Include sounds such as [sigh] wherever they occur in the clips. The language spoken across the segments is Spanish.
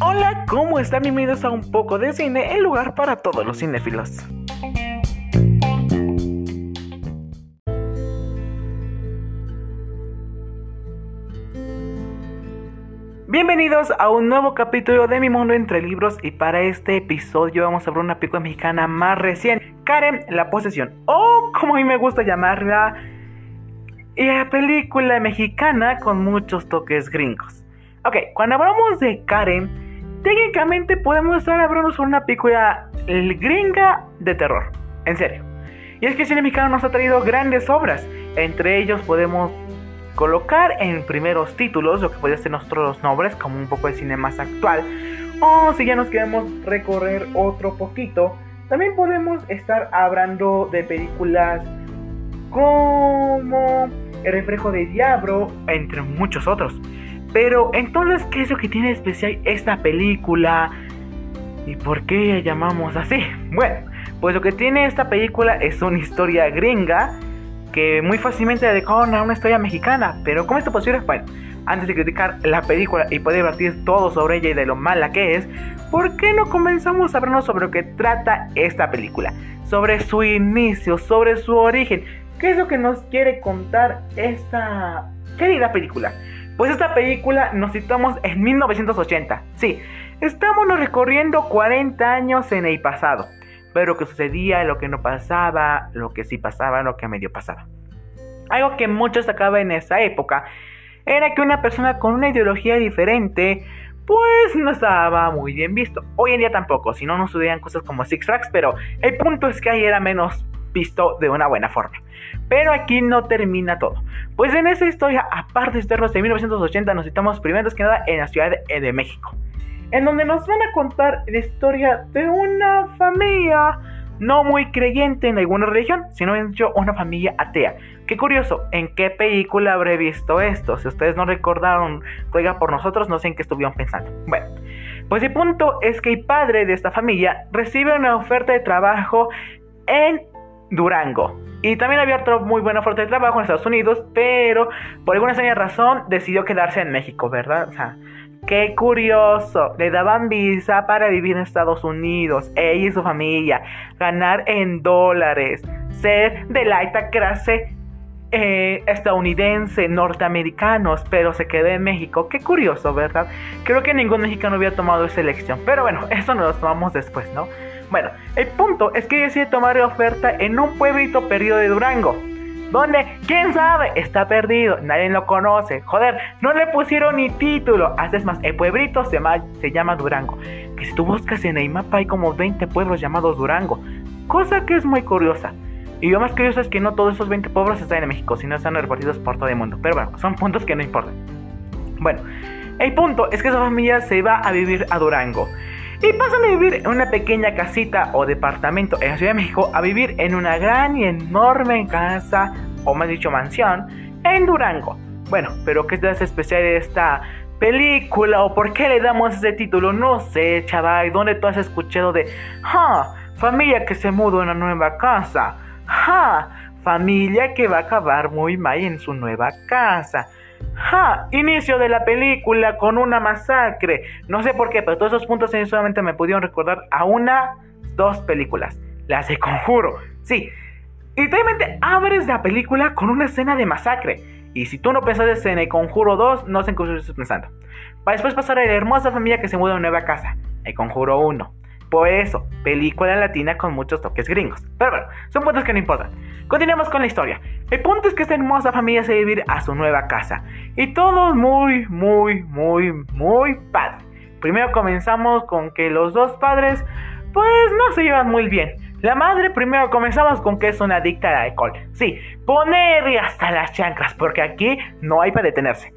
Hola, ¿cómo están? Bienvenidos a un poco de cine, el lugar para todos los cinéfilos. Bienvenidos a un nuevo capítulo de Mi Mundo entre Libros y para este episodio vamos a ver una película mexicana más recién, Karen, La Posesión, o como a mí me gusta llamarla, la película mexicana con muchos toques gringos. Ok, cuando hablamos de Karen, técnicamente podemos estar hablando sobre una película gringa de terror, en serio. Y es que el cine mexicano nos ha traído grandes obras, entre ellos podemos colocar en primeros títulos lo que podría ser nuestros nombres, como un poco de cine más actual. O si ya nos queremos recorrer otro poquito, también podemos estar hablando de películas como El reflejo de Diablo, entre muchos otros. Pero entonces, ¿qué es lo que tiene especial esta película? ¿Y por qué la llamamos así? [laughs] Bueno, pues lo que tiene esta película es una historia gringa que muy fácilmente adecuaron a una historia mexicana. Pero ¿cómo es esto posible? Bueno, antes de criticar la película y poder debatir todo sobre ella y de lo mala que es, ¿por qué no comenzamos a hablarnos sobre lo que trata esta película? Sobre su inicio, sobre su origen. ¿Qué es lo que nos quiere contar esta querida película? Pues esta película nos situamos en 1980. Sí, estamos recorriendo 40 años en el pasado ver lo que sucedía, lo que no pasaba, lo que sí pasaba, lo que medio pasaba. Algo que muchos sacaba en esa época era que una persona con una ideología diferente pues no estaba muy bien visto. Hoy en día tampoco, si no nos sucedían cosas como Six Flags, pero el punto es que ahí era menos visto de una buena forma. Pero aquí no termina todo. Pues en esa historia, aparte de estar de 1980, nos citamos primero que nada en la Ciudad de México en donde nos van a contar la historia de una familia no muy creyente en alguna religión, sino en hecho una familia atea. Qué curioso, ¿en qué película habré visto esto? Si ustedes no recordaron Juega por nosotros, no sé en qué estuvieron pensando. Bueno, pues el punto es que el padre de esta familia recibe una oferta de trabajo en Durango. Y también había otra muy buena oferta de trabajo en Estados Unidos, pero por alguna extraña razón decidió quedarse en México, ¿verdad? O sea, Qué curioso, le daban visa para vivir en Estados Unidos, ella y su familia, ganar en dólares, ser de la alta clase eh, estadounidense, norteamericanos, pero se quedó en México. Qué curioso, ¿verdad? Creo que ningún mexicano hubiera tomado esa elección, pero bueno, eso nos lo tomamos después, ¿no? Bueno, el punto es que decide tomar oferta en un pueblito perdido de Durango. ¿Dónde? ¿Quién sabe? Está perdido, nadie lo conoce. Joder, no le pusieron ni título. Haces más, el pueblito se, se llama Durango. Que si tú buscas en el mapa hay como 20 pueblos llamados Durango. Cosa que es muy curiosa. Y lo más curioso es que no todos esos 20 pueblos están en México, sino están repartidos por todo el mundo. Pero bueno, son puntos que no importan. Bueno, el punto es que esa familia se va a vivir a Durango. Y pasan a vivir en una pequeña casita o departamento en la Ciudad de México a vivir en una gran y enorme casa, o más dicho mansión, en Durango. Bueno, pero ¿qué es especial de esta película o por qué le damos ese título? No sé, chaval, ¿dónde tú has escuchado de, ja, familia que se mudó a una nueva casa? Ja, familia que va a acabar muy mal en su nueva casa. ¡Ja! Inicio de la película con una masacre. No sé por qué, pero todos esos puntos solamente me pudieron recordar a una, dos películas. Las de Conjuro. Sí. Y realmente abres la película con una escena de masacre. Y si tú no pensaste en el Conjuro 2, no sé en qué estás pensando. Para después pasar a la hermosa familia que se muda a una nueva casa. El Conjuro 1. Por eso, película latina con muchos toques gringos. Pero bueno, son puntos que no importan. Continuemos con la historia. El punto es que esta hermosa familia se va a su nueva casa. Y todo muy, muy, muy, muy padre. Primero comenzamos con que los dos padres, pues no se llevan muy bien. La madre, primero comenzamos con que es una adicta al alcohol. Sí, poner hasta las chanclas, porque aquí no hay para detenerse.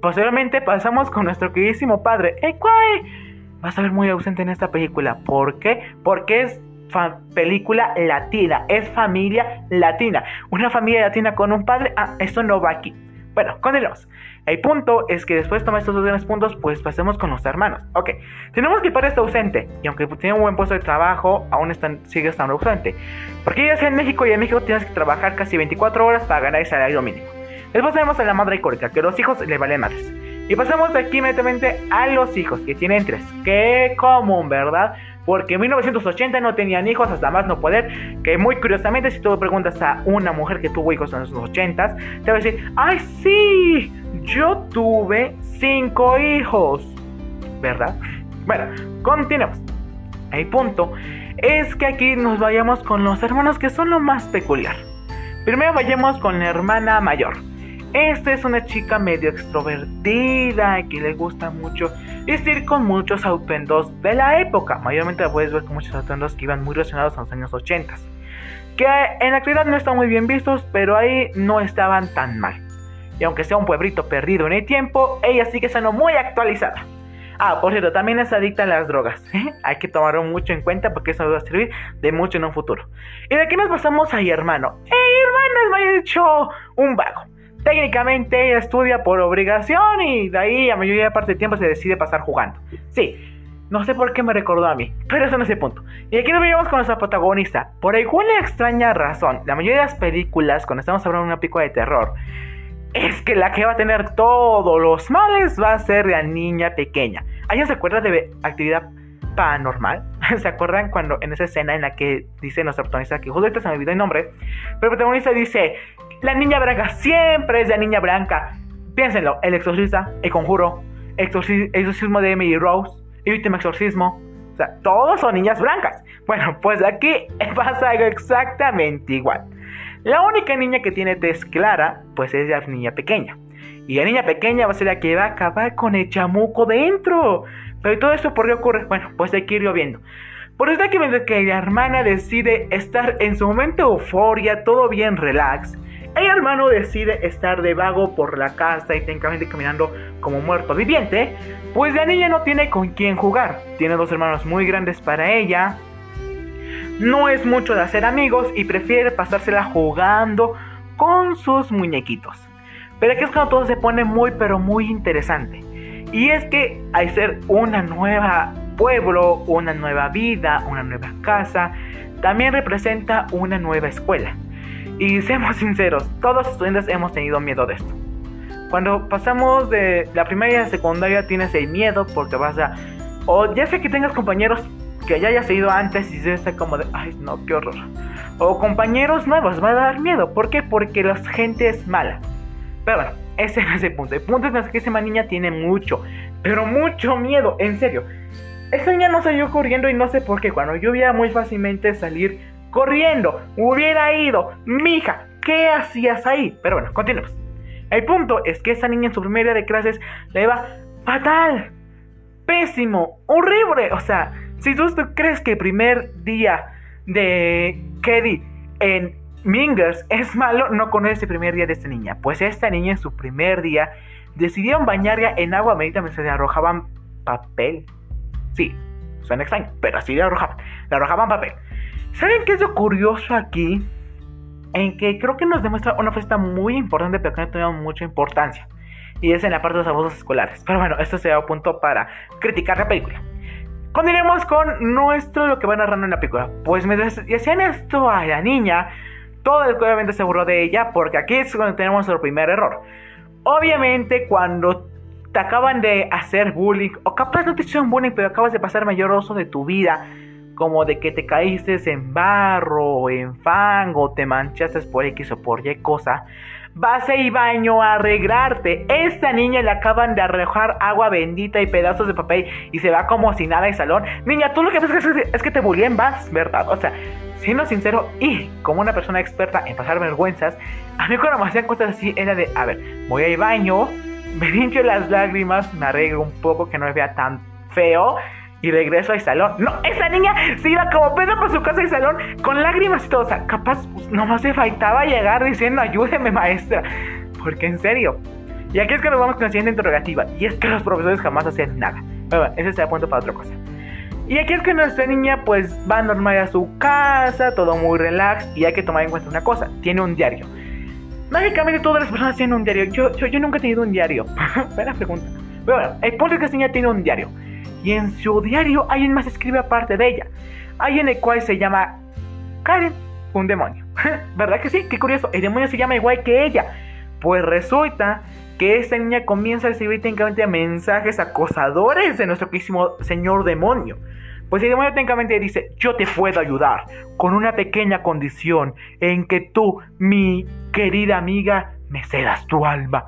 Posteriormente pasamos con nuestro queridísimo padre, el cual vas a ver muy ausente en esta película. ¿Por qué? Porque es película latina, es familia latina. Una familia latina con un padre, ah, esto no va aquí. Bueno, continuemos. El punto es que después de tomar estos dos grandes puntos, pues pasemos con los hermanos. Ok, tenemos que el padre está ausente, y aunque tiene un buen puesto de trabajo, aún sigue estando ausente. Porque ella está en México y en México tienes que trabajar casi 24 horas para ganar el salario mínimo. Después tenemos a la madre alcohólica, que los hijos le valen madres. Y pasamos aquí inmediatamente a los hijos, que tienen tres. Qué común, ¿verdad? Porque en 1980 no tenían hijos hasta más no poder. Que muy curiosamente, si tú preguntas a una mujer que tuvo hijos en los 80 te va a decir: ¡Ay, sí! Yo tuve cinco hijos. ¿Verdad? Bueno, continuemos. El punto es que aquí nos vayamos con los hermanos que son lo más peculiar. Primero vayamos con la hermana mayor. Esta es una chica medio extrovertida que le gusta mucho vestir con muchos atuendos de la época. Mayormente la puedes ver con muchos atuendos que iban muy relacionados a los años 80. Que en la actualidad no están muy bien vistos, pero ahí no estaban tan mal. Y aunque sea un pueblito perdido en el tiempo, ella sigue siendo muy actualizada. Ah, por cierto, también es adicta a las drogas. ¿eh? [laughs] Hay que tomarlo mucho en cuenta porque eso va a servir de mucho en un futuro. Y de aquí nos pasamos a hermano. ¡Eh, hermano es hecho un vago! Técnicamente estudia por obligación y de ahí a mayoría de parte del tiempo se decide pasar jugando. Sí, no sé por qué me recordó a mí, pero eso no es el punto. Y aquí nos vemos con nuestra protagonista. Por alguna extraña razón, la mayoría de las películas, cuando estamos hablando de una pico de terror, es que la que va a tener todos los males va a ser la niña pequeña. ¿Alguien se acuerda de actividad paranormal? [laughs] ¿Se acuerdan cuando en esa escena en la que dice nuestra protagonista que justo ahorita se me olvidó el nombre? Pero el protagonista dice, la niña blanca siempre es la niña blanca. Piénsenlo, el exorcista, el conjuro, el exorcismo de Emily Rose, el último exorcismo. O sea, todos son niñas blancas. Bueno, pues aquí [laughs] pasa algo exactamente igual. La única niña que tiene tez clara, pues es la niña pequeña. Y la niña pequeña va a ser la que va a acabar con el chamuco dentro. Pero todo esto por qué ocurre? Bueno, pues hay que irlo viendo. Por eso que que la hermana decide estar en su momento euforia, todo bien relax, el hermano decide estar de vago por la casa y técnicamente caminando como muerto viviente, pues la niña no tiene con quién jugar. Tiene dos hermanos muy grandes para ella. No es mucho de hacer amigos y prefiere pasársela jugando con sus muñequitos. Pero aquí es cuando todo se pone muy pero muy interesante. Y es que al ser una nueva pueblo, una nueva vida, una nueva casa, también representa una nueva escuela. Y seamos [laughs] sinceros, todos los estudiantes hemos tenido miedo de esto. Cuando pasamos de la primaria a la secundaria tienes el miedo porque vas a... O ya sé que tengas compañeros que ya hayas ido antes y se está como de... Ay, no, qué horror. O compañeros nuevos, va a dar miedo. ¿Por qué? Porque la gente es mala. Pero bueno, ese [laughs] es el punto. El punto es que esa niña tiene mucho, pero mucho miedo, en serio. Esa niña no salió corriendo y no sé por qué. Cuando yo veía muy fácilmente salir corriendo. Hubiera ido. Mija, ¿qué hacías ahí? Pero bueno, continuemos. El punto es que esa niña en su primera día de clases le va fatal. Pésimo. Horrible. O sea, si tú crees que el primer día de Keddy en Mingers es malo, no conoces el primer día de esta niña. Pues esta niña en su primer día decidieron bañarla en agua medita mientras le arrojaban papel. Sí, suena extraño, pero así le arrojaban. Le arrojaban papel. ¿Saben qué es lo curioso aquí? En que creo que nos demuestra una fiesta muy importante, pero que no tenemos mucha importancia. Y es en la parte de los abusos escolares. Pero bueno, esto será un punto para criticar la película. Continuemos con nuestro lo que va narrando en la película. Pues mientras hacían esto a la niña, todo el obviamente se burló de ella, porque aquí es donde tenemos el primer error. Obviamente, cuando te acaban de hacer bullying, o capaz no te hicieron bullying, pero acabas de pasar mayor oso de tu vida, como de que te caíste en barro, en fango, te manchaste por X o por Y cosa, vas a ir baño a arreglarte. Esta niña le acaban de arrojar agua bendita y pedazos de papel y se va como si nada al salón. Niña, tú lo que ves es que te bullying vas, ¿verdad? O sea, siendo sincero y como una persona experta en pasar vergüenzas, a mí cuando me hacían cosas así era de, a ver, voy a ir baño, [laughs] me limpio las lágrimas, me arreglo un poco que no me vea tan feo y regreso al salón. No, esa niña se iba como pedo por su casa y salón con lágrimas y todo. O sea, capaz pues, nomás se faltaba llegar diciendo ayúdeme maestra. Porque en serio. Y aquí es que nos vamos con la siguiente interrogativa. Y es que los profesores jamás hacen nada. Pero bueno, ese se da punto para otra cosa. Y aquí es que nuestra niña pues va normal a su casa, todo muy relax. Y hay que tomar en cuenta una cosa, tiene un diario. Mágicamente todas las personas tienen un diario. Yo, yo, yo nunca he tenido un diario. [laughs] Buena pregunta. Pero bueno, el es que niña tiene un diario y en su diario alguien más escribe aparte de ella. Hay en el cual se llama Karen, un demonio. [laughs] ¿Verdad que sí? Qué curioso, el demonio se llama igual que ella. Pues resulta que esta niña comienza a recibir técnicamente mensajes acosadores de nuestro querísimo señor demonio. Pues el demonio técnicamente dice, yo te puedo ayudar con una pequeña condición en que tú, mi querida amiga, me cedas tu alma.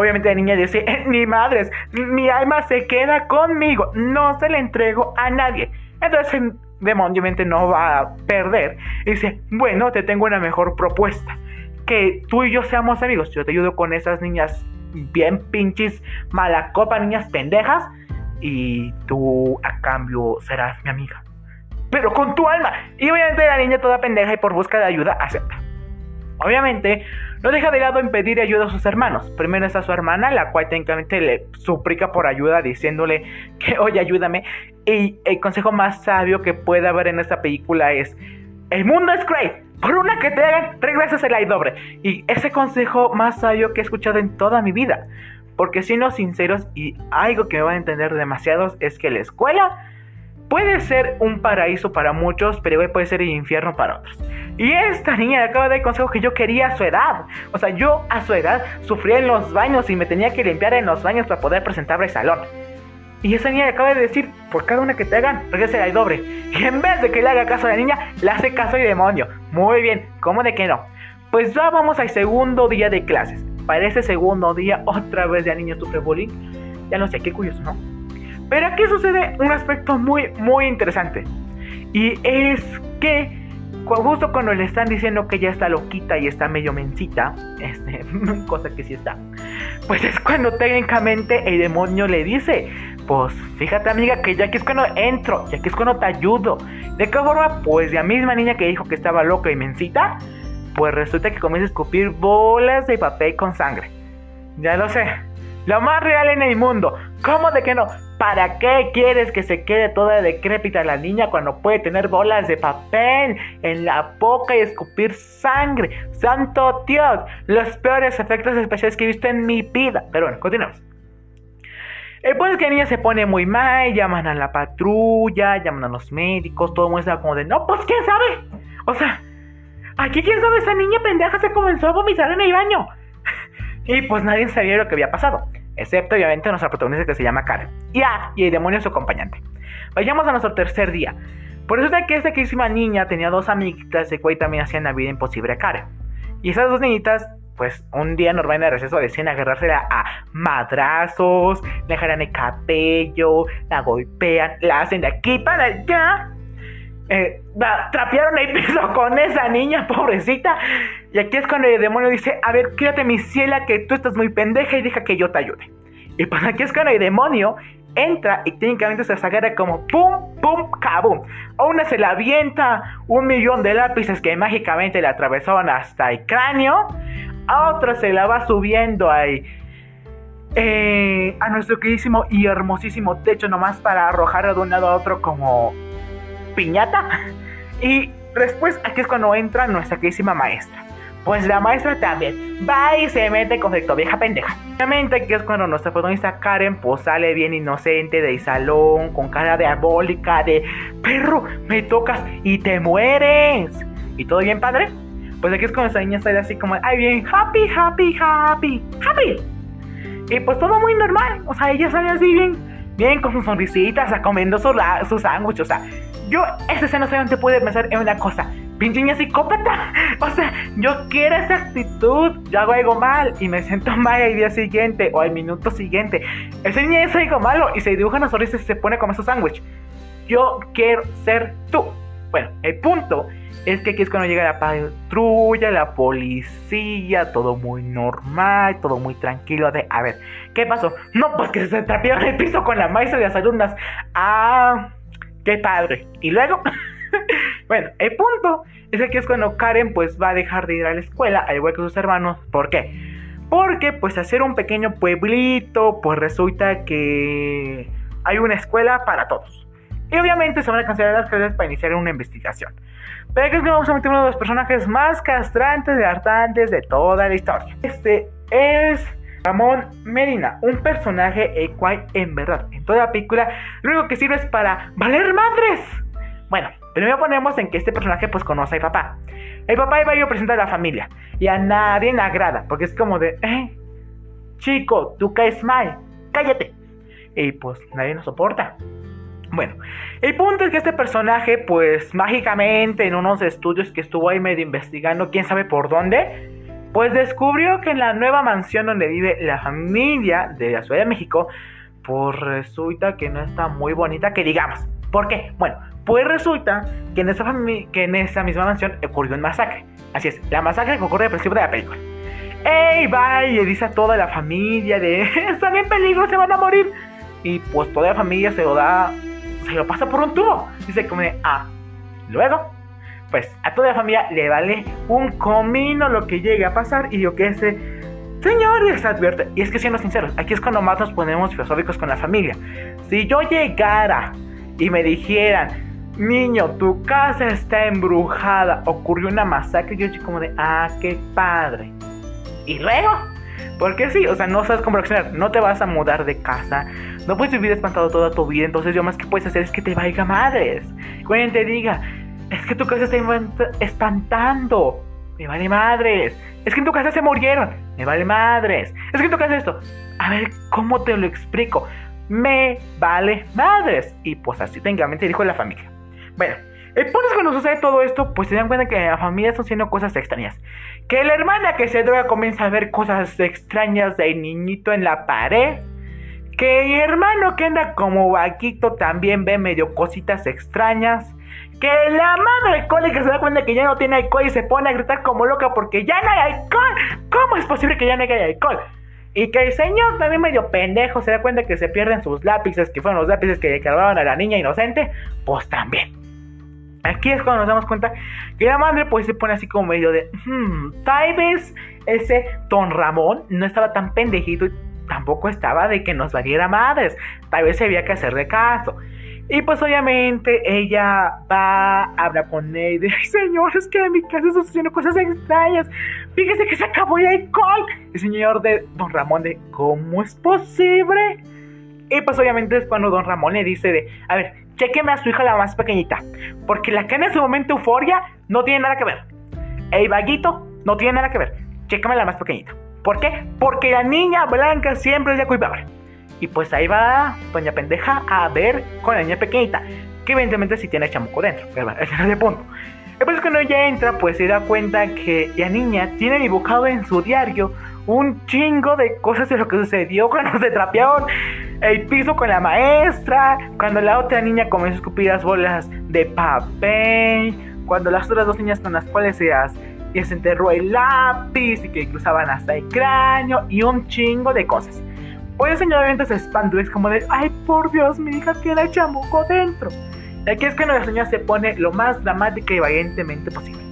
Obviamente la niña dice, eh, ni madres, mi alma se queda conmigo, no se la entrego a nadie. Entonces el demonio obviamente no va a perder. Y dice, bueno, te tengo una mejor propuesta. Que tú y yo seamos amigos. Yo te ayudo con esas niñas bien pinches malacopa, niñas pendejas. Y tú a cambio serás mi amiga. Pero con tu alma. Y obviamente la niña toda pendeja y por busca de ayuda acepta. Obviamente, no deja de lado en pedir ayuda a sus hermanos. Primero está su hermana, la cual técnicamente le suplica por ayuda diciéndole que, oye, ayúdame. Y el consejo más sabio que puede haber en esta película es, el mundo es cruel. Por una que te hagan, regresas el doble. Y ese consejo más sabio que he escuchado en toda mi vida. Porque siendo sinceros y algo que me van a entender demasiados es que la escuela puede ser un paraíso para muchos, pero puede ser el infierno para otros. Y esta niña acaba de dar el consejo que yo quería a su edad. O sea, yo a su edad sufría en los baños y me tenía que limpiar en los baños para poder presentarme al salón. Y esa niña acaba de decir, por cada una que te hagan, regrese al doble. Y en vez de que le haga caso a la niña, le hace caso al demonio. Muy bien, ¿cómo de que no? Pues ya vamos al segundo día de clases. Para ese segundo día, otra vez ya niño sufre bullying. Ya no sé, qué curioso, ¿no? Pero aquí sucede un aspecto muy, muy interesante. Y es que justo cuando le están diciendo que ya está loquita y está medio mencita, [laughs] este, cosa que sí está, pues es cuando técnicamente el demonio le dice, pues fíjate amiga que ya aquí es cuando entro, ya aquí es cuando te ayudo. ¿De qué forma? Pues la misma niña que dijo que estaba loca y mencita, pues resulta que comienza a escupir bolas de papel con sangre. Ya lo sé, lo más real en el mundo. ¿Cómo de que no? ¿Para qué quieres que se quede toda decrépita la niña cuando puede tener bolas de papel en la boca y escupir sangre? ¡Santo Dios! Los peores efectos especiales que he visto en mi vida. Pero bueno, continuamos. El punto es que la niña se pone muy mal, llaman a la patrulla, llaman a los médicos, todo muestra como de, no, pues quién sabe. O sea, aquí quién sabe, esa niña pendeja se comenzó a vomitar en el baño. [laughs] y pues nadie sabía lo que había pasado. Excepto obviamente nuestra protagonista que se llama Karen. Y, ah, y el demonio su acompañante. Vayamos a nuestro tercer día. Por eso es que esta querísima niña tenía dos amiguitas de cual también hacían la vida imposible a Karen. Y esas dos niñitas, pues un día normal en el receso decían agarrársela a madrazos, le jalan el cabello, la golpean, la hacen de aquí para allá. Eh, trapearon el [laughs] piso con esa niña, pobrecita. Y aquí es cuando el demonio dice, a ver, quédate mi ciela que tú estás muy pendeja y deja que yo te ayude. Y pues aquí es cuando el demonio entra y técnicamente se agarra como pum, pum, cabum. A una se la avienta un millón de lápices que mágicamente le atravesaron hasta el cráneo. A otra se la va subiendo ahí. Eh, a nuestro queridísimo y hermosísimo techo nomás para arrojar de un lado a otro como piñata. Y después aquí es cuando entra nuestra queridísima maestra. Pues la maestra también va y se mete con conflicto, vieja pendeja. Obviamente aquí es cuando nuestra protagonista Karen pues sale bien inocente del salón, con cara diabólica de perro, me tocas y te mueres. ¿Y todo bien, padre? Pues aquí es cuando esa niña sale así como, ay bien, happy, happy, happy, happy. Y pues todo muy normal, o sea, ella sale así bien, bien con sus sonrisitas, a comiendo su, su sándwich, o sea, yo esa escena solamente puede pensar en una cosa, pinche niña psicópata. [laughs] O sea, yo quiero esa actitud. Yo hago algo mal y me siento mal el día siguiente o al minuto siguiente. Esa niña es algo malo y se dibuja una sonrisa y se pone como su sándwich. Yo quiero ser tú. Bueno, el punto es que aquí es cuando llega la patrulla, la policía, todo muy normal, todo muy tranquilo. De, a ver, ¿qué pasó? No, pues que se trapearon el piso con la maestra de las alumnas. Ah, qué padre. Y luego. [laughs] bueno, el punto es que aquí es cuando Karen pues va a dejar de ir a la escuela, al igual que sus hermanos. ¿Por qué? Porque pues hacer un pequeño pueblito, pues resulta que hay una escuela para todos. Y obviamente se van a cancelar las clases para iniciar una investigación. Pero aquí es que vamos a meter uno de los personajes más castrantes y hartantes de toda la historia. Este es Ramón Medina, un personaje el cual en verdad en toda la película lo único que sirve es para valer madres. Bueno, Primero ponemos en que este personaje pues conoce a papá. El papá iba a ir a presentar a la familia. Y a nadie le agrada. Porque es como de, eh, chico, tú caes mal. Cállate. Y pues nadie nos soporta. Bueno, el punto es que este personaje, pues mágicamente en unos estudios que estuvo ahí medio investigando, quién sabe por dónde, pues descubrió que en la nueva mansión donde vive la familia de la Ciudad de México, pues resulta que no está muy bonita, que digamos. ¿Por qué? Bueno, pues resulta que en esa, que en esa misma mansión ocurrió un masacre. Así es, la masacre que ocurre al principio de la película. ¡Ey, va! Y dice a toda la familia de, [laughs] están en peligro, se van a morir. Y pues toda la familia se lo da se lo pasa por un tubo. Dice como de, ah, luego, pues a toda la familia le vale un comino lo que llegue a pasar y yo que ese señor les advierte. Y es que siendo sinceros, aquí es cuando más nos ponemos filosóficos con la familia. Si yo llegara y me dijeran, niño, tu casa está embrujada, ocurrió una masacre, yo estoy como de, ah, qué padre. Y luego, porque sí, o sea, no sabes cómo reaccionar, no te vas a mudar de casa, no puedes vivir espantado toda tu vida, entonces yo más que puedes hacer es que te vaya madres. Cuando te diga, es que tu casa está espantando, me vale madres. Es que en tu casa se murieron, me vale madres. Es que en tu casa esto, a ver, ¿cómo te lo explico? Me vale madres. Y pues así técnicamente dijo la familia. Bueno, el punto es cuando sucede todo esto, pues se dan cuenta que la familia están haciendo cosas extrañas. Que la hermana que se droga comienza a ver cosas extrañas del niñito en la pared. Que mi hermano que anda como vaquito también ve medio cositas extrañas. Que la madre alcohólica se da cuenta que ya no tiene alcohol y se pone a gritar como loca porque ya no hay alcohol. ¿Cómo es posible que ya no haya alcohol? Y que el señor también medio pendejo se da cuenta que se pierden sus lápices, que fueron los lápices que le cargaban a la niña inocente. Pues también. Aquí es cuando nos damos cuenta que la madre pues se pone así como medio de, hmm, tal vez ese Don Ramón no estaba tan pendejito y tampoco estaba de que nos valiera madres. Tal vez había que hacerle caso. Y pues obviamente ella va, habla con él y dice, señor, es que en mi casa están haciendo cosas extrañas. Fíjese que se acabó el alcohol. El señor de Don Ramón de, ¿cómo es posible? Y pues obviamente es cuando Don Ramón le dice de, a ver, chequeme a su hija la más pequeñita. Porque la que en ese momento euforia no tiene nada que ver. El vaguito no tiene nada que ver. Chécame la más pequeñita. ¿Por qué? Porque la niña blanca siempre es de culpable. Y pues ahí va Doña Pendeja a ver con la niña pequeñita. Que evidentemente sí tiene chamuco dentro. [laughs] Ese es el punto. Después cuando ella entra, pues se da cuenta que la niña tiene dibujado en su diario un chingo de cosas de lo que sucedió [laughs] cuando se trapearon el piso con la maestra, cuando la otra niña comenzó a escupir las bolas de papel, cuando las otras dos niñas con las cuales se, se enterró el lápiz y que cruzaban hasta el cráneo y un chingo de cosas. Pues el señor obviamente se espantó es como de, ay por Dios, mi hija tiene chamuco dentro. Y aquí es que la señora se pone lo más dramática y valientemente posible.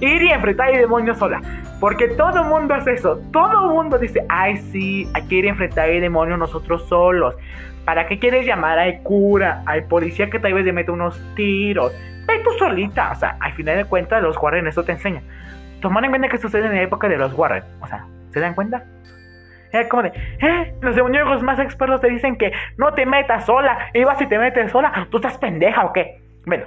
Ir y enfrentar al demonio sola. Porque todo el mundo hace eso. Todo el mundo dice, ay sí, hay que ir a enfrentar al demonio nosotros solos. ¿Para qué quieres llamar al cura, al policía que tal vez le mete unos tiros? Ve tú solita. O sea, al final de cuentas los Warren eso te enseña. Tomar en cuenta que sucede en la época de los Warren. O sea, ¿se dan cuenta? Es como de, ¿eh? Los demonios más expertos te dicen que no te metas sola. Y vas y te metes sola. ¿Tú estás pendeja o qué? Bueno,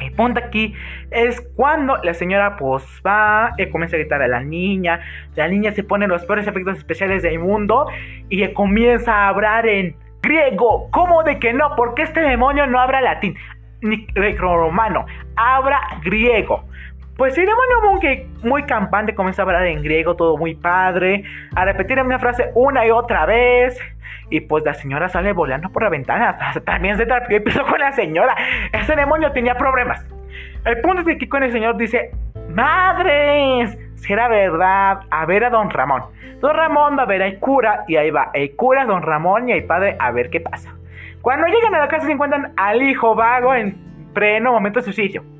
el punto aquí es cuando la señora pues va y comienza a gritar a la niña. La niña se pone los peores efectos especiales del mundo y comienza a hablar en griego. ¿Cómo de que no? Porque este demonio no habla latín ni romano, habla griego. Pues el demonio que muy campante comienza a hablar en griego, todo muy padre, a repetir una frase una y otra vez. Y pues la señora sale volando por la ventana. [laughs] También se pisó con la señora. Ese demonio tenía problemas. El punto es que aquí con el señor dice: ¡Madres! Si era verdad, a ver a don Ramón. Don Ramón va a ver al cura y ahí va el cura, don Ramón y el padre a ver qué pasa. Cuando llegan a la casa se encuentran al hijo vago en pleno momento de suicidio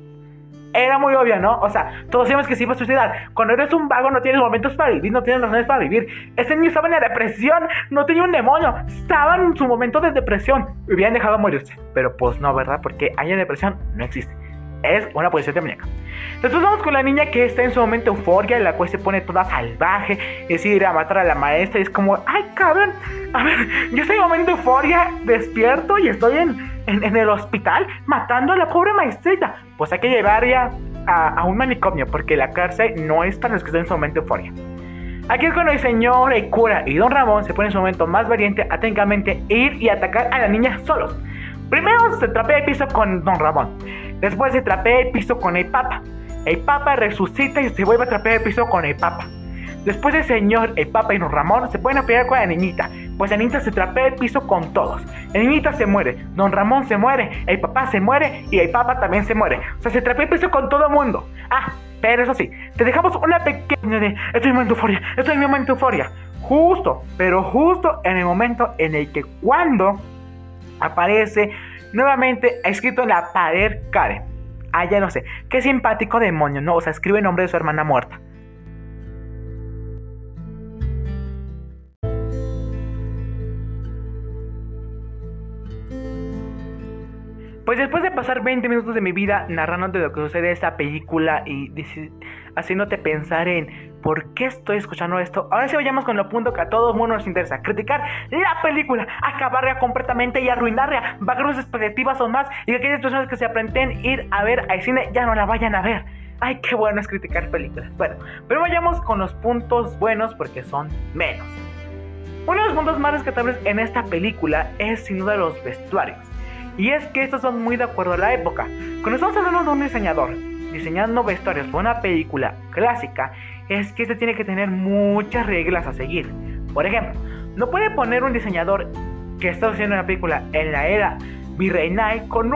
era muy obvio, ¿no? O sea, todos sabemos que se iba a suicidar. Cuando eres un vago no tienes momentos para vivir, no tienes razones para vivir. Ese niño estaba en la depresión, no tenía un demonio, estaba en su momento de depresión. Hubieran dejado morirse. Pero pues no, ¿verdad? Porque haya depresión no existe. Es una posición demoníaca. Entonces vamos con la niña que está en su momento euforia, en la cual se pone toda salvaje, decide ir a matar a la maestra. Y es como, ay cabrón, a ver, yo estoy en momento euforia, despierto y estoy en, en, el hospital matando a la pobre maestrita. Pues hay que llevar ya a, un manicomio, porque la cárcel no es para los que están en su momento euforia. Aquí es cuando el señor, el cura y don Ramón se ponen en su momento más valiente a técnicamente ir y atacar a la niña solos. Primero se trapea el piso con don Ramón, después se trapea el piso con el papa. El papa resucita y se vuelve a trapear el piso con el papa. Después el señor, el papa y don Ramón se pueden pelear con la niñita, pues la niñita se trapea el piso con todos. La niñita se muere, don Ramón se muere, el papá se muere y el papa también se muere. O sea, se trapea el piso con todo el mundo. Ah, pero eso sí, te dejamos una pequeña de... Estoy en momento euforia, estoy en momento euforia. Justo, pero justo en el momento en el que cuando aparece nuevamente escrito en la pared Karen. Ah, ya no sé. Qué simpático demonio, ¿no? O sea, escribe el nombre de su hermana muerta. Pues después de pasar 20 minutos de mi vida narrándote lo que sucede en esta película y haciéndote pensar en por qué estoy escuchando esto, ahora sí vayamos con lo punto que a todo el mundo nos interesa, criticar la película, acabarla completamente y arruinarla, bajar sus expectativas o más y que aquellas personas que se aprenden ir a ver al cine ya no la vayan a ver. Ay, qué bueno es criticar películas. Bueno, pero vayamos con los puntos buenos porque son menos. Uno de los puntos más rescatables en esta película es sin duda los vestuarios. Y es que estos son muy de acuerdo a la época. Cuando estamos hablando de un diseñador diseñando vestuarios para una película clásica, es que este tiene que tener muchas reglas a seguir. Por ejemplo, no puede poner un diseñador que está haciendo una película en la era virreinal con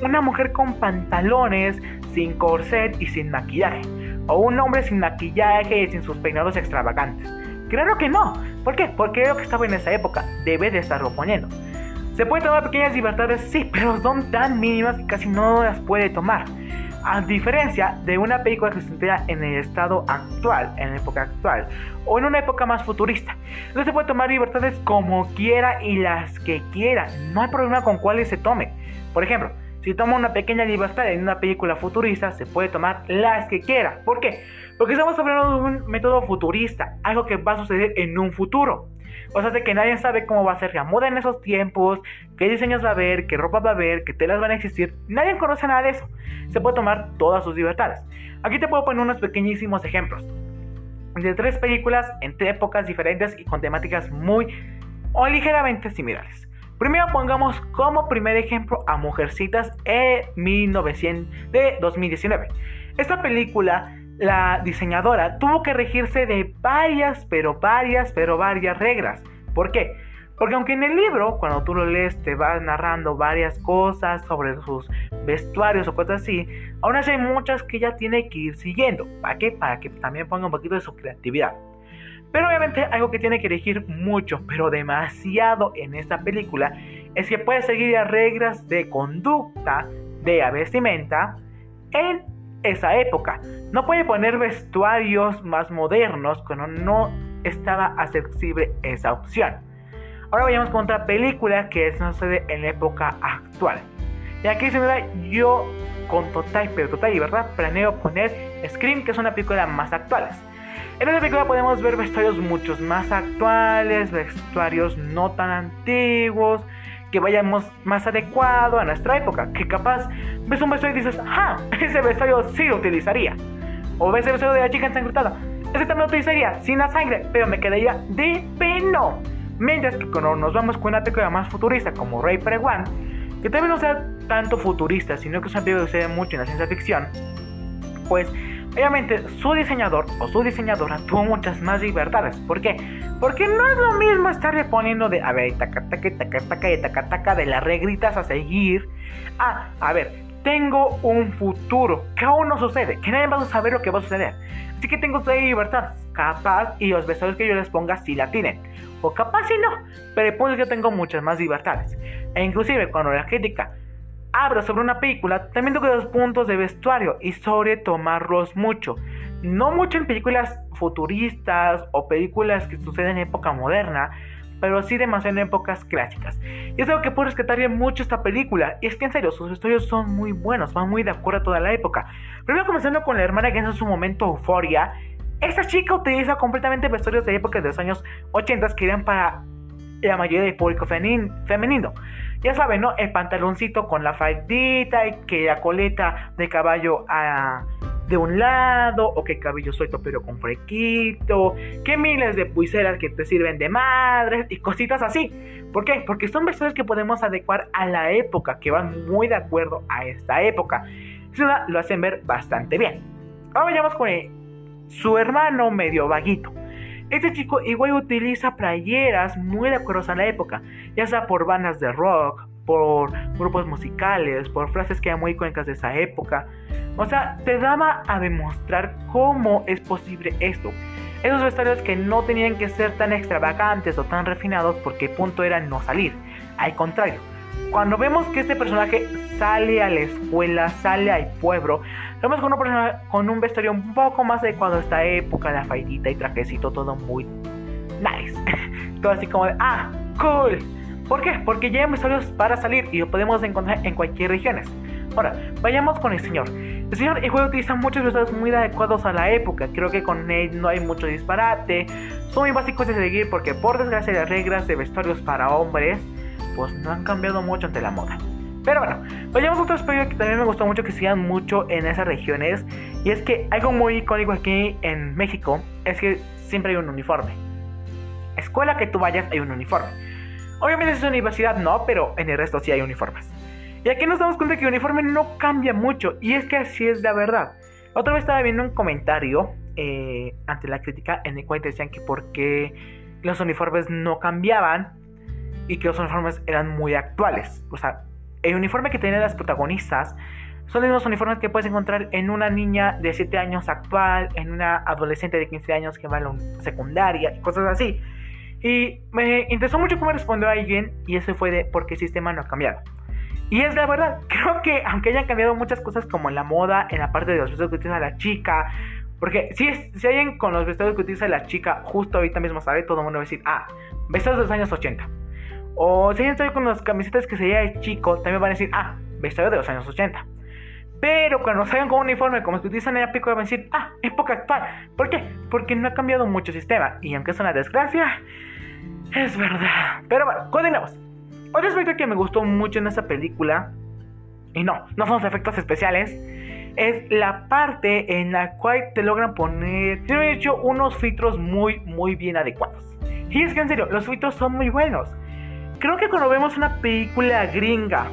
una mujer con pantalones, sin corset y sin maquillaje. O un hombre sin maquillaje y sin sus peinados extravagantes. Claro que no. ¿Por qué? Porque lo que estaba en esa época. Debe de estarlo poniendo. Se puede tomar pequeñas libertades, sí, pero son tan mínimas que casi no las puede tomar. A diferencia de una película que se entera en el estado actual, en la época actual, o en una época más futurista. No se puede tomar libertades como quiera y las que quiera. No hay problema con cuáles se tome. Por ejemplo, si toma una pequeña libertad en una película futurista, se puede tomar las que quiera. ¿Por qué? Porque estamos hablando de un método futurista, algo que va a suceder en un futuro. O sea, de que nadie sabe cómo va a ser la moda en esos tiempos, qué diseños va a haber, qué ropa va a haber, qué telas van a existir. Nadie conoce nada de eso. Se puede tomar todas sus libertades. Aquí te puedo poner unos pequeñísimos ejemplos. De tres películas entre épocas diferentes y con temáticas muy o ligeramente similares. Primero pongamos como primer ejemplo a Mujercitas en 1900 de 2019. Esta película la diseñadora tuvo que regirse de varias, pero varias, pero varias reglas. ¿Por qué? Porque aunque en el libro, cuando tú lo lees, te va narrando varias cosas sobre sus vestuarios o cosas así, aún así hay muchas que ella tiene que ir siguiendo. ¿Para qué? Para que también ponga un poquito de su creatividad. Pero obviamente algo que tiene que elegir mucho, pero demasiado en esta película, es que puede seguir las reglas de conducta de vestimenta en esa época. No puede poner vestuarios más modernos cuando no estaba accesible esa opción. Ahora vayamos con otra película que sucede en la época actual. Y aquí sin duda yo con total, pero total libertad planeo poner Scream, que es una película más actual. En esta película podemos ver vestuarios muchos más actuales, vestuarios no tan antiguos, que vayamos más adecuado a nuestra época. Que capaz ves un vestuario y dices, ah, [laughs] ese vestuario sí lo utilizaría. O ves el vestuario de la chica ensangrentada, ese también lo utilizaría, sin la sangre, pero me quedaría de peno. Mientras que cuando nos vamos con una película más futurista como Ray One, que también no sea tanto futurista, sino que es una película que sucede mucho en la ciencia ficción, pues Obviamente, su diseñador o su diseñadora tuvo muchas más libertades. ¿Por qué? Porque no es lo mismo estarle poniendo de, a ver, taca, taca, taca, taca, taca, taca, de las regritas a seguir. Ah, a ver, tengo un futuro que aún no sucede, que nadie va a saber lo que va a suceder. Así que tengo toda libertad, capaz, y los vestuarios que yo les ponga si la tienen. O capaz si no, pero el punto es que tengo muchas más libertades. E inclusive cuando la crítica habla sobre una película, también toca los puntos de vestuario y sobre tomarlos mucho. No mucho en películas futuristas o películas que suceden en época moderna, pero sí demasiado en épocas clásicas. Y es algo que puedo rescatar mucho esta película. Y es que en serio, sus vestuarios son muy buenos, van muy de acuerdo a toda la época. Primero comenzando con la hermana que en su momento euforia. Esta chica utiliza completamente vestuarios de época de los años 80 que eran para la mayoría del público femenino. Ya saben, ¿no? El pantaloncito con la faldita y que la coleta de caballo a, de un lado, o que cabello suelto pero con frequito, que miles de pulseras que te sirven de madre y cositas así. ¿Por qué? Porque son vestuarios que podemos adecuar a la época, que van muy de acuerdo a esta época. Eso lo hacen ver bastante bien. Ahora vayamos con su hermano medio vaguito. Este chico igual utiliza playeras muy de acuerdo a la época, ya sea por bandas de rock, por grupos musicales, por frases que eran muy icónicas de esa época. O sea, te daba a demostrar cómo es posible esto. Esos vestuarios que no tenían que ser tan extravagantes o tan refinados porque punto era no salir. Al contrario, cuando vemos que este personaje sale a la escuela, sale al pueblo, vemos con, una con un vestuario un poco más adecuado a esta época, la faidita y trajecito, todo muy nice. [laughs] todo así como de, ah, cool. ¿Por qué? Porque ya hay vestuarios para salir y lo podemos encontrar en cualquier región. Ahora, vayamos con el señor. El señor el juego utiliza muchos vestuarios muy adecuados a la época. Creo que con él no hay mucho disparate. Son muy básicos de seguir porque por desgracia las reglas de vestuarios para hombres pues no han cambiado mucho ante la moda. Pero bueno, vayamos a otro aspecto que también me gustó mucho que sigan mucho en esas regiones. Y es que algo muy icónico aquí en México es que siempre hay un uniforme. Escuela que tú vayas hay un uniforme. Obviamente es universidad no, pero en el resto sí hay uniformes. Y aquí nos damos cuenta que el uniforme no cambia mucho. Y es que así es la verdad. Otra vez estaba viendo un comentario eh, ante la crítica en el cual decían que por qué los uniformes no cambiaban y que los uniformes eran muy actuales. O sea, el uniforme que tenían las protagonistas son los mismos uniformes que puedes encontrar en una niña de 7 años actual, en una adolescente de 15 años que va a la secundaria y cosas así. Y me interesó mucho cómo respondió alguien y eso fue de porque el sistema no ha cambiado. Y es la verdad, [laughs] creo que aunque hayan cambiado muchas cosas como en la moda, en la parte de los vestidos que utiliza la chica, porque si, es, si alguien con los vestidos que utiliza la chica justo ahorita mismo sabe, todo el mundo va a decir, ah, vestidos de los años 80. O si sabe con las camisetas que sería de chico, también van a decir, ah, vestido de los años 80. Pero cuando salgan con un uniforme como que utilizan en pico, van a decir, ah, época actual. ¿Por qué? Porque no ha cambiado mucho el sistema. Y aunque es una desgracia, es verdad. Pero bueno, continuemos. Otro aspecto que me gustó mucho en esta película, y no, no son los efectos especiales, es la parte en la cual te logran poner, he hecho unos filtros muy, muy bien adecuados. Y es que en serio, los filtros son muy buenos. Creo que cuando vemos una película gringa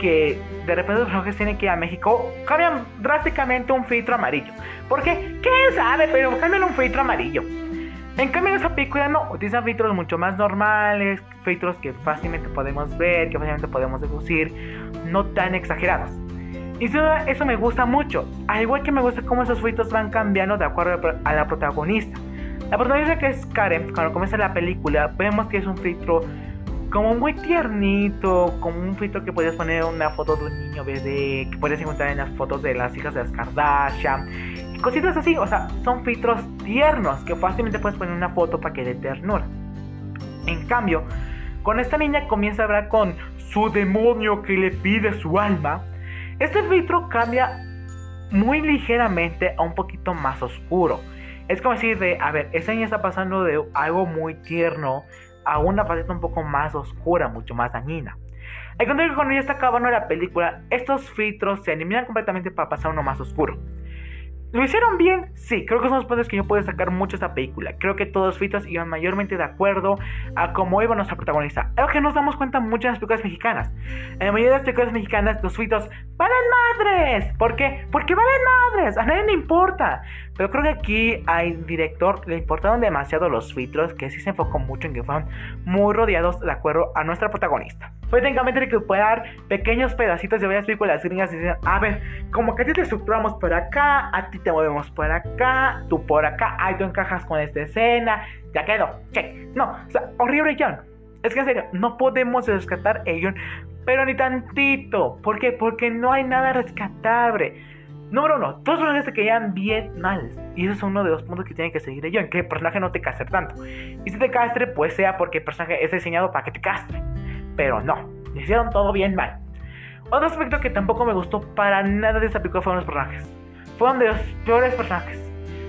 que de repente los personajes tienen que ir a México, cambian drásticamente un filtro amarillo. ¿Por qué? ¿Quién sabe? Pero cambian un filtro amarillo. En cambio en esa película no, utilizan filtros mucho más normales, filtros que fácilmente podemos ver, que fácilmente podemos deducir, no tan exagerados. Y eso, me gusta mucho, al igual que me gusta cómo esos filtros van cambiando de acuerdo a la protagonista. La protagonista que es Karen, cuando comienza la película, vemos que es un filtro como muy tiernito, como un filtro que podías poner una foto de un niño bebé, que puedes encontrar en las fotos de las hijas de las Kardashian, cositas así, o sea, son filtros tiernos que fácilmente puedes poner una foto para que dé ternura. En cambio, cuando esta niña comienza a hablar con su demonio que le pide su alma, este filtro cambia muy ligeramente a un poquito más oscuro. Es como decir de, a ver, esta niña está pasando de algo muy tierno a una faceta un poco más oscura, mucho más dañina. Al contrario, cuando ya está acabando la película, estos filtros se eliminan completamente para pasar uno más oscuro. ¿Lo hicieron bien? Sí, creo que son los puntos que yo puedo sacar mucho esta película. Creo que todos los filtros iban mayormente de acuerdo a cómo iba nuestra protagonista. Algo que nos damos cuenta mucho en las películas mexicanas. En la mayoría de las películas mexicanas, los filtros valen madres. ¿Por qué? Porque valen madres. A nadie le importa. Pero creo que aquí al director le importaron demasiado los filtros, que sí se enfocó mucho en que fueron muy rodeados de acuerdo a nuestra protagonista. Fue técnicamente recuperar pequeños pedacitos de varias películas gringas y decir, a ver, como que a ti te estructuramos por acá, a ti te movemos por acá, tú por acá, ay, tú encajas con esta escena, ya quedó, check. No, o sea, horrible guion. Es que en serio, no podemos rescatar el guion, pero ni tantito. ¿Por qué? Porque no hay nada rescatable. Número uno, todos los personajes se quedan bien mal. Y eso es uno de los puntos que tiene que seguir yo, en que el personaje no te castre tanto. Y si te castre, pues sea porque el personaje es diseñado para que te castre. Pero no, hicieron todo bien mal. Otro aspecto que tampoco me gustó para nada de esta película fueron los personajes. Fueron de los peores personajes.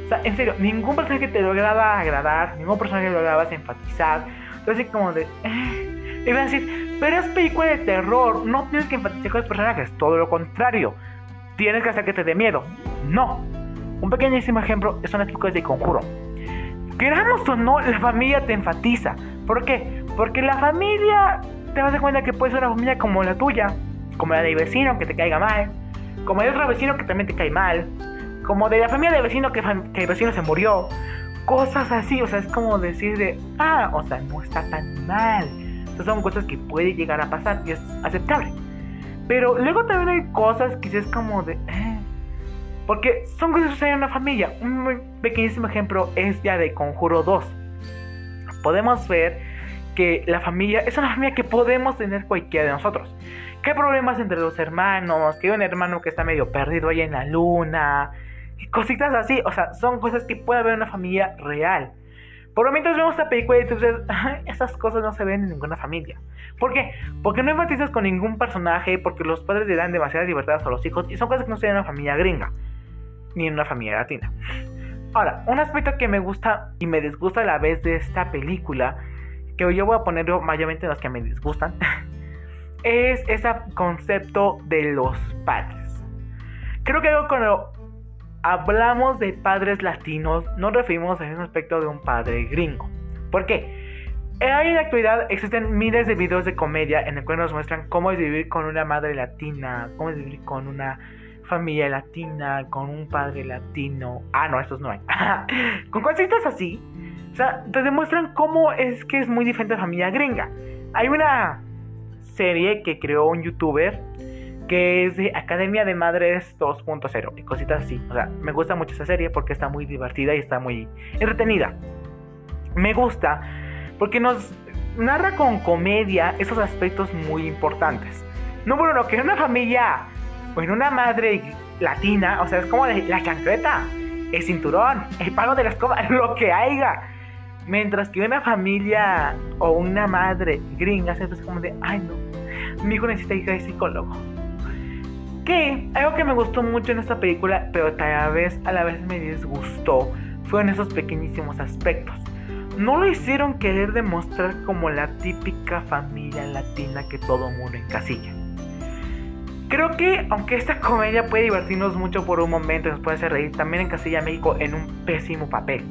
O sea, en serio, ningún personaje te lograba agradar, ningún personaje lograba empatizar. Entonces, como de. Eh. Van a decir, pero es película de terror, no tienes que enfatizar con los personajes, todo lo contrario. Tienes que hacer que te dé miedo. No. Un pequeñísimo ejemplo son las películas de conjuro. Queramos o no, la familia te enfatiza. ¿Por qué? Porque la familia te vas a dar cuenta que puede ser una familia como la tuya, como la del vecino que te caiga mal, como de otro vecino que también te cae mal, como de la familia del vecino que, el vecino se murió, cosas así, o sea, es como decir de, ah, o sea, no está tan mal. Esas son cosas que puede llegar a pasar y es aceptable. Pero luego también hay cosas que es como de, eh, porque son cosas que suceden en una familia. Un pequeñísimo ejemplo es ya de Conjuro 2. Podemos ver que la familia es una familia que podemos tener cualquiera de nosotros. Que hay problemas entre los hermanos, que hay un hermano que está medio perdido ahí en la luna, cositas así. O sea, son cosas que puede haber en una familia real. Por lo mientras vemos esta película y entonces esas cosas no se ven en ninguna familia. ¿Por qué? Porque no empatizas con ningún personaje, porque los padres le dan demasiadas libertades a los hijos y son cosas que no se ven en una familia gringa, ni en una familia latina. Ahora, un aspecto que me gusta y me disgusta a la vez de esta película que yo voy a poner mayormente los que me disgustan, [laughs] es ese concepto de los padres. Creo que cuando hablamos de padres latinos, nos referimos a un aspecto de un padre gringo. ¿Por qué? En la actualidad existen miles de videos de comedia en el cual nos muestran cómo es vivir con una madre latina, cómo es vivir con una familia latina, con un padre latino. Ah, no, estos no hay. [laughs] con cositas así o sea, te demuestran cómo es que es muy diferente a la familia gringa. Hay una serie que creó un youtuber que es de Academia de Madres 2.0 y cositas así. O sea, me gusta mucho esa serie porque está muy divertida y está muy entretenida. Me gusta porque nos narra con comedia esos aspectos muy importantes. Número uno, que en una familia o en una madre latina, o sea, es como la chancleta, el cinturón, el palo de la escoba, [laughs] lo que haya. Mientras que una familia o una madre gringa se como de, ay no, mi hijo necesita ir al psicólogo. Que algo que me gustó mucho en esta película, pero tal vez a la vez me disgustó, fueron esos pequeñísimos aspectos. No lo hicieron querer demostrar como la típica familia latina que todo mundo encasilla. Creo que aunque esta comedia puede divertirnos mucho por un momento y nos puede hacer reír, también encasilla a México en un pésimo papel.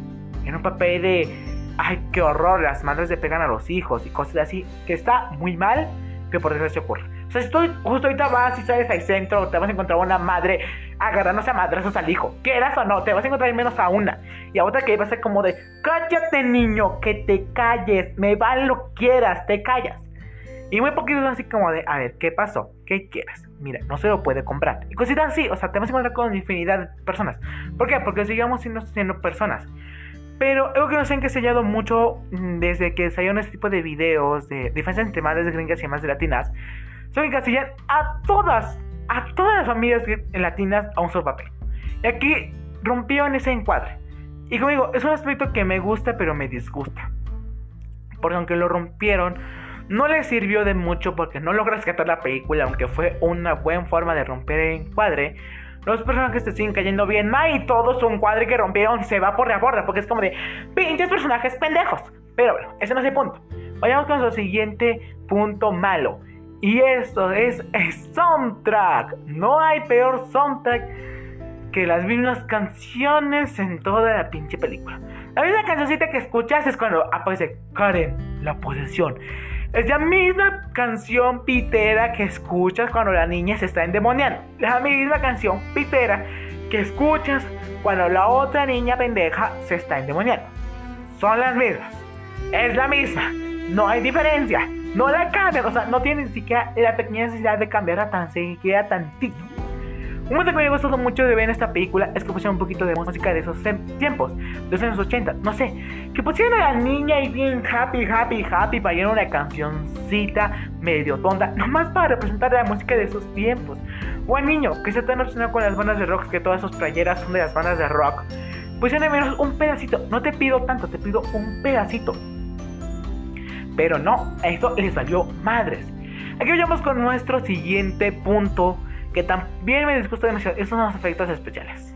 En un papel de ay, qué horror, las madres le pegan a los hijos y cosas así, que está muy mal, que por desgracia ocurre. O sea, si tú justo ahorita vas y sales al centro, te vas a encontrar una madre agarrándose a madrazos al hijo, quieras o no, te vas a encontrar menos a una. Y a otra que va a ser como de, cállate niño, que te calles, me vale lo quieras, te callas. Y muy poquitos así como de, a ver, ¿qué pasó? ¿Qué quieres? Mira, no se lo puede comprar. Y cositas así, o sea, te vas a encontrar con infinidad de personas. ¿Por qué? Porque sigamos siendo, siendo personas. Pero algo que nos han encasillado mucho mm, desde que salieron este tipo de videos de diferencias entre madres gringas y madres latinas, son encasillar a todas, a todas las familias latinas a un solo papel. Y aquí rompieron ese encuadre. Y como digo, es un aspecto que me gusta pero me disgusta. Porque aunque lo rompieron, no le sirvió de mucho porque no logra rescatar la película, aunque fue una buena forma de romper el encuadre los personajes te siguen cayendo bien mal y todos un cuadro que rompieron se va por la borda porque es como de pinches personajes pendejos. Pero bueno, ese no es el punto. Vayamos con el siguiente punto malo. Y esto es soundtrack. No hay peor soundtrack que las mismas canciones en toda la pinche película. La misma cancioncita que escuchas es cuando aparece Karen, la posesión. Es la misma canción pitera que escuchas cuando la niña se está endemoniando. La misma canción pitera que escuchas cuando la otra niña pendeja se está endemoniando. Son las mismas. Es la misma. No hay diferencia. No la cambian. O sea, no tienen ni siquiera la pequeña necesidad de cambiarla tan siquiera tantito. Un momento que me gustó mucho de ver en esta película es que pusieron un poquito de música de esos tiempos, de los años 80, no sé, que pusieron a la niña y bien happy, happy, happy, para llenar una cancioncita medio tonta, nomás para representar la música de esos tiempos. O al niño que está obsesionado con las bandas de rock, que todas sus playeras son de las bandas de rock. Pusieron al menos un pedacito, no te pido tanto, te pido un pedacito. Pero no, esto les valió madres. Aquí vayamos con nuestro siguiente punto que también me disgusta demasiado, esos son los efectos especiales.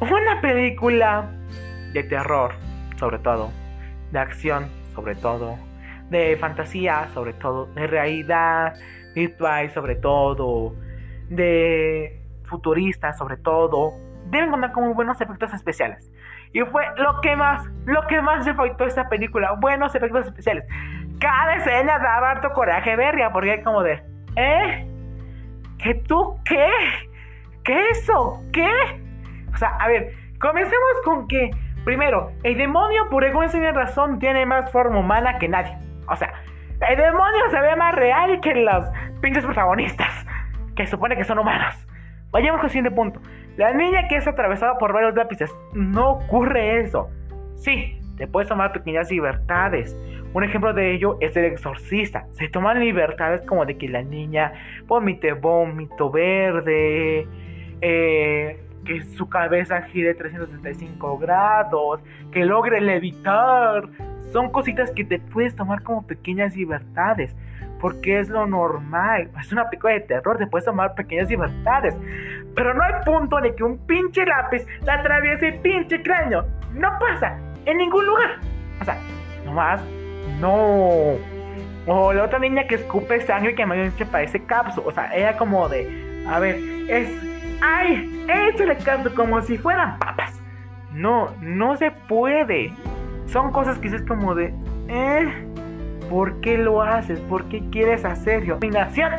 Una película de terror, sobre todo, de acción, sobre todo, de fantasía, sobre todo, de realidad virtual, sobre todo, de futurista, sobre todo, deben contar con muy buenos efectos especiales. Y fue lo que más, lo que más se faltó esta película, buenos efectos especiales. Cada escena daba harto coraje verga, porque es como de, ¿eh? ¿Qué tú qué? ¿Qué eso? ¿Qué? O sea, a ver, comencemos con que, primero, el demonio por alguna razón tiene más forma humana que nadie. O sea, el demonio se ve más real que los pinches protagonistas, que supone que son humanos. Vayamos al siguiente punto. La niña que es atravesada por varios lápices. No ocurre eso. Sí, te puedes tomar pequeñas libertades. Un ejemplo de ello es el exorcista. Se toman libertades como de que la niña vomite vómito verde, eh, que su cabeza gire 365 grados, que logre levitar. Son cositas que te puedes tomar como pequeñas libertades porque es lo normal. Es una película de terror, te puedes tomar pequeñas libertades. Pero no hay punto de que un pinche lápiz la atraviese el pinche cráneo. No pasa en ningún lugar. O sea, nomás, no. O la otra niña que escupe sangre que me parece capsu. O sea, ella como de, a ver, es, ay, échale capsu como si fueran papas. No, no se puede. Son cosas que es como de, eh ¿Por qué lo haces? ¿Por qué quieres hacerlo? ¿Dominación?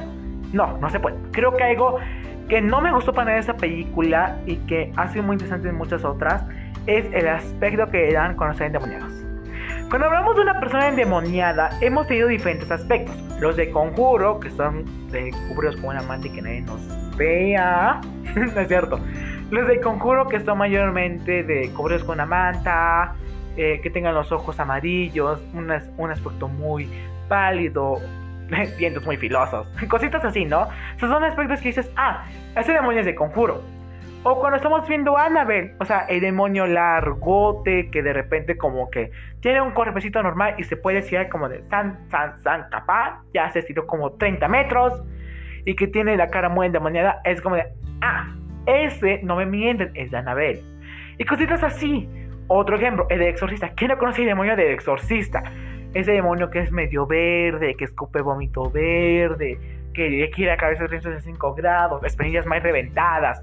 No, no se puede. Creo que algo que no me gustó para nada esa película y que ha sido muy interesante en muchas otras es el aspecto que dan cuando están endemoniados. Cuando hablamos de una persona endemoniada, hemos tenido diferentes aspectos. Los de conjuro, que son de cubrirlos con una manta y que nadie nos vea. [laughs] no es cierto. Los de conjuro, que son mayormente de cubrirlos con una manta, eh, que tengan los ojos amarillos, un aspecto muy pálido, [laughs] dientes muy filosos, [laughs] cositas así, ¿no? Esos son aspectos que dices, ah, ese demonio es de conjuro. O cuando estamos viendo a Annabelle, o sea, el demonio largote que de repente como que tiene un cuerpecito normal y se puede decir como de san, san, san, capaz, ya se estiró como 30 metros y que tiene la cara muy endemoniada, es como de, ah, ese, no me mienten, es de Annabelle. Y cositas así. Otro ejemplo, el de exorcista. ¿Quién no conoce el demonio de exorcista? Ese demonio que es medio verde, que escupe vómito verde, que quiere a cabeza de 5 grados, espinillas más reventadas,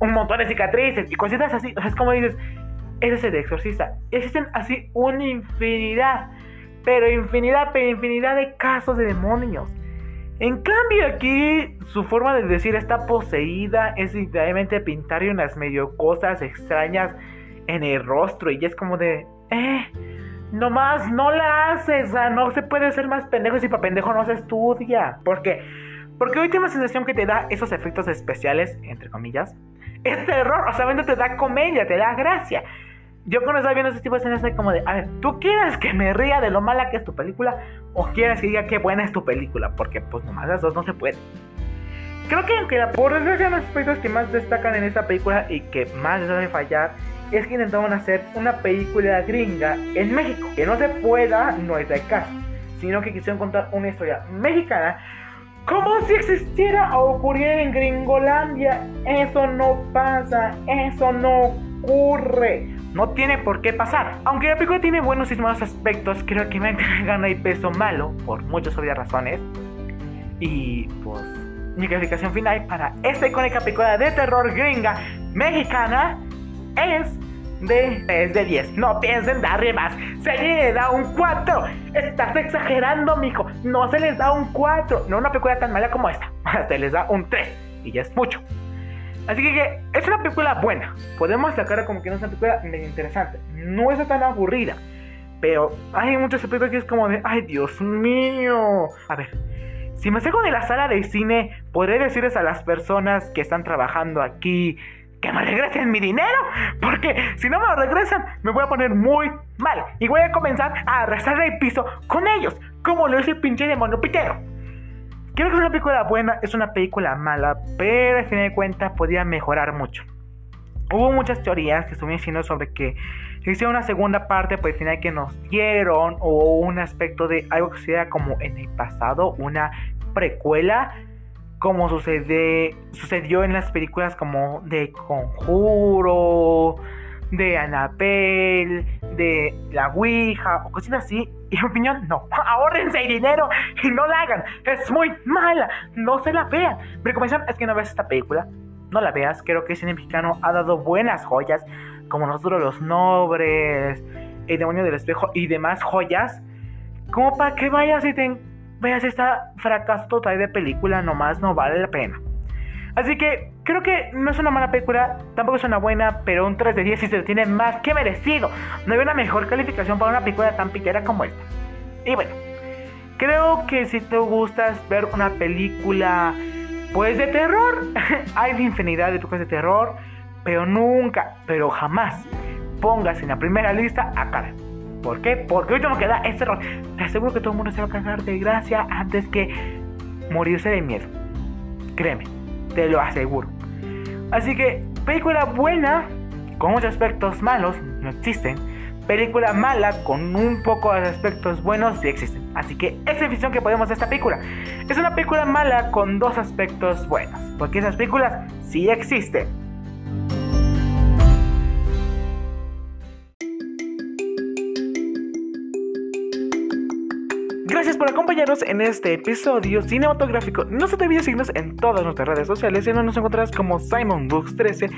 un montón de cicatrices y cositas así. O sea, es como dices, ese es el de exorcista. Existen así una infinidad, pero infinidad, pero infinidad de casos de demonios. En cambio aquí su forma de decir está poseída es literalmente pintar unas medio cosas extrañas en el rostro y es como de, eh, nomás no la haces, o sea, no se puede ser más pendejo si para pendejo no se estudia. ¿Por qué? Porque última sensación que te da esos efectos especiales, entre comillas, es terror, o sea, te da comedia, te da gracia. Yo cuando estaba viendo ese tipo de escenas, como de, a ver, ¿tú quieres que me ría de lo mala que es tu película? ¿O quieres que diga qué buena es tu película? Porque pues nomás las dos no se pueden. Creo que aunque por desgracia los aspectos que más destacan en esta película y que más les debe fallar es que intentaban hacer una película gringa en México. Que no se pueda, no es el caso, sino que quisieron contar una historia mexicana como si existiera o ocurriera en Gringolandia. Eso no pasa, eso no ocurre. No tiene por qué pasar. Aunque la película tiene buenos y malos aspectos, creo que me gana el peso malo, por muchas obvias razones. Y pues, mi calificación final para esta icónica película de terror gringa mexicana es de, es de 10. No piensen darle más. Se le da un 4. Estás exagerando, mijo. No se les da un 4. No una película tan mala como esta. [laughs] Se les da un 3. Y ya es mucho. Así que, es una película buena. Podemos sacarla como que no es una película medio interesante. No es tan aburrida. Pero hay muchos aspectos que es como de, ay Dios mío. A ver, si me salgo de la sala de cine, podré decirles a las personas que están trabajando aquí que me regresen mi dinero, porque si no me lo regresan, me voy a poner muy mal y voy a comenzar a arrasar el piso con ellos, como lo hizo el pinche demonio pitero. Creo que una película buena, es una película mala, pero al fin de cuentas podía mejorar mucho. Hubo muchas teorías que estuvieron diciendo sobre que se hicieron una segunda parte, pues al final que nos dieron, o un aspecto de algo que sea como en el pasado, una precuela como sucede, sucedió en las películas como de Conjuro, de Annabelle, de la Ouija o cositas así. Y mi opinión, no. [laughs] Ahórrense el dinero y no la hagan. Es muy mala. No se la vean. Mi recomendación es que no veas esta película. No la veas. Creo que el cine mexicano ha dado buenas joyas. Como nosotros los Nobres, El Demonio del Espejo y demás joyas. Como para que vayas y te veas esta fracaso total de película. Nomás no vale la pena. Así que creo que no es una mala película, tampoco es una buena, pero un 3 de 10 sí se lo tiene más que merecido. No hay una mejor calificación para una película tan piquera como esta. Y bueno, creo que si te gustas ver una película pues de terror, [laughs] hay infinidad de trucos de terror, pero nunca, pero jamás pongas en la primera lista a Karen. ¿Por qué? Porque hoy no queda este error. Te aseguro que todo el mundo se va a cagar de gracia antes que morirse de miedo. Créeme te lo aseguro. Así que, película buena, con muchos aspectos malos, no existen. Película mala, con un poco de aspectos buenos, sí existen. Así que esa es la que podemos de esta película. Es una película mala con dos aspectos buenos, porque esas películas sí existen. Gracias por acompañarnos en este episodio cinematográfico. No se te olvide seguirnos en todas nuestras redes sociales y nos encontrarás como Simon Books 13.